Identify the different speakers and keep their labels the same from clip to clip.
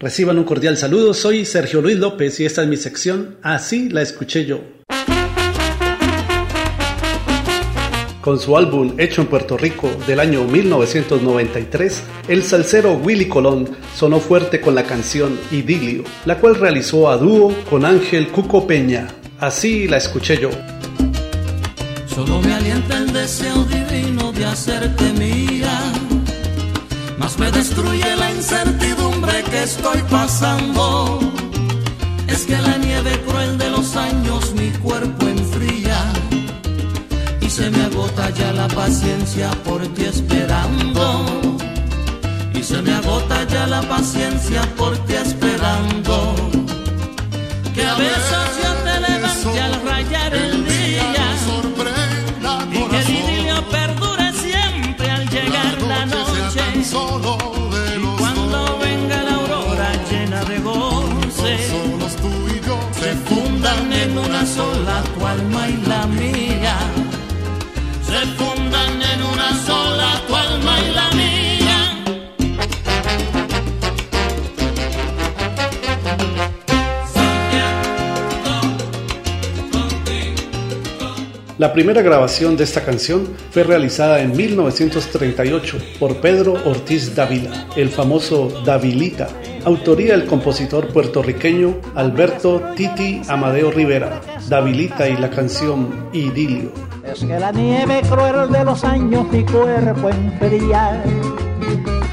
Speaker 1: Reciban un cordial saludo, soy Sergio Luis López y esta es mi sección Así la escuché yo. Con su álbum hecho en Puerto Rico del año 1993, el salsero Willy Colón sonó fuerte con la canción Idilio, la cual realizó a dúo con Ángel Cuco Peña. Así la escuché yo.
Speaker 2: Solo me alienta el deseo divino de hacerte mía, más me destruye la incertidumbre que estoy pasando. Es que la nieve cruel de los años mi cuerpo enfría se me agota ya la paciencia por ti esperando. Y se me agota ya la paciencia por ti esperando. La
Speaker 1: primera grabación de esta canción fue realizada en 1938 por Pedro Ortiz Dávila, el famoso Davilita, autoría del compositor puertorriqueño Alberto Titi Amadeo Rivera, Davilita y la canción Idilio.
Speaker 3: Es que la nieve cruel de los años mi cuerpo enfría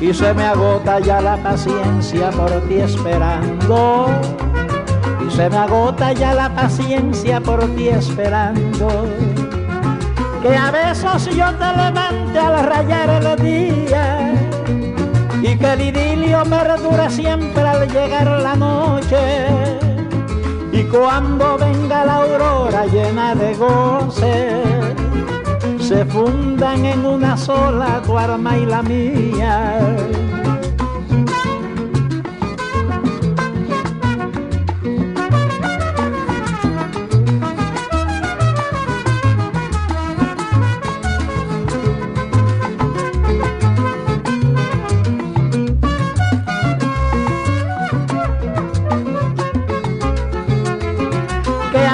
Speaker 3: y se me agota ya la paciencia por ti esperando. Y se me agota ya la paciencia por ti esperando. Que a besos yo te levante al rayar el día y que el idilio perdure siempre al llegar la noche. Y cuando venga la aurora llena de goce, se fundan en una sola tu arma y la mía.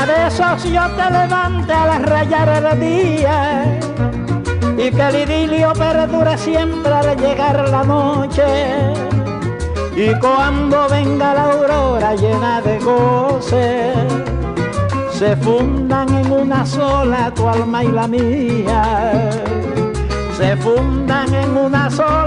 Speaker 3: A besos yo te levante al rayar el día y que el idilio perdure siempre al llegar la noche. Y cuando venga la aurora llena de goce, se fundan en una sola tu alma y la mía. Se fundan en una sola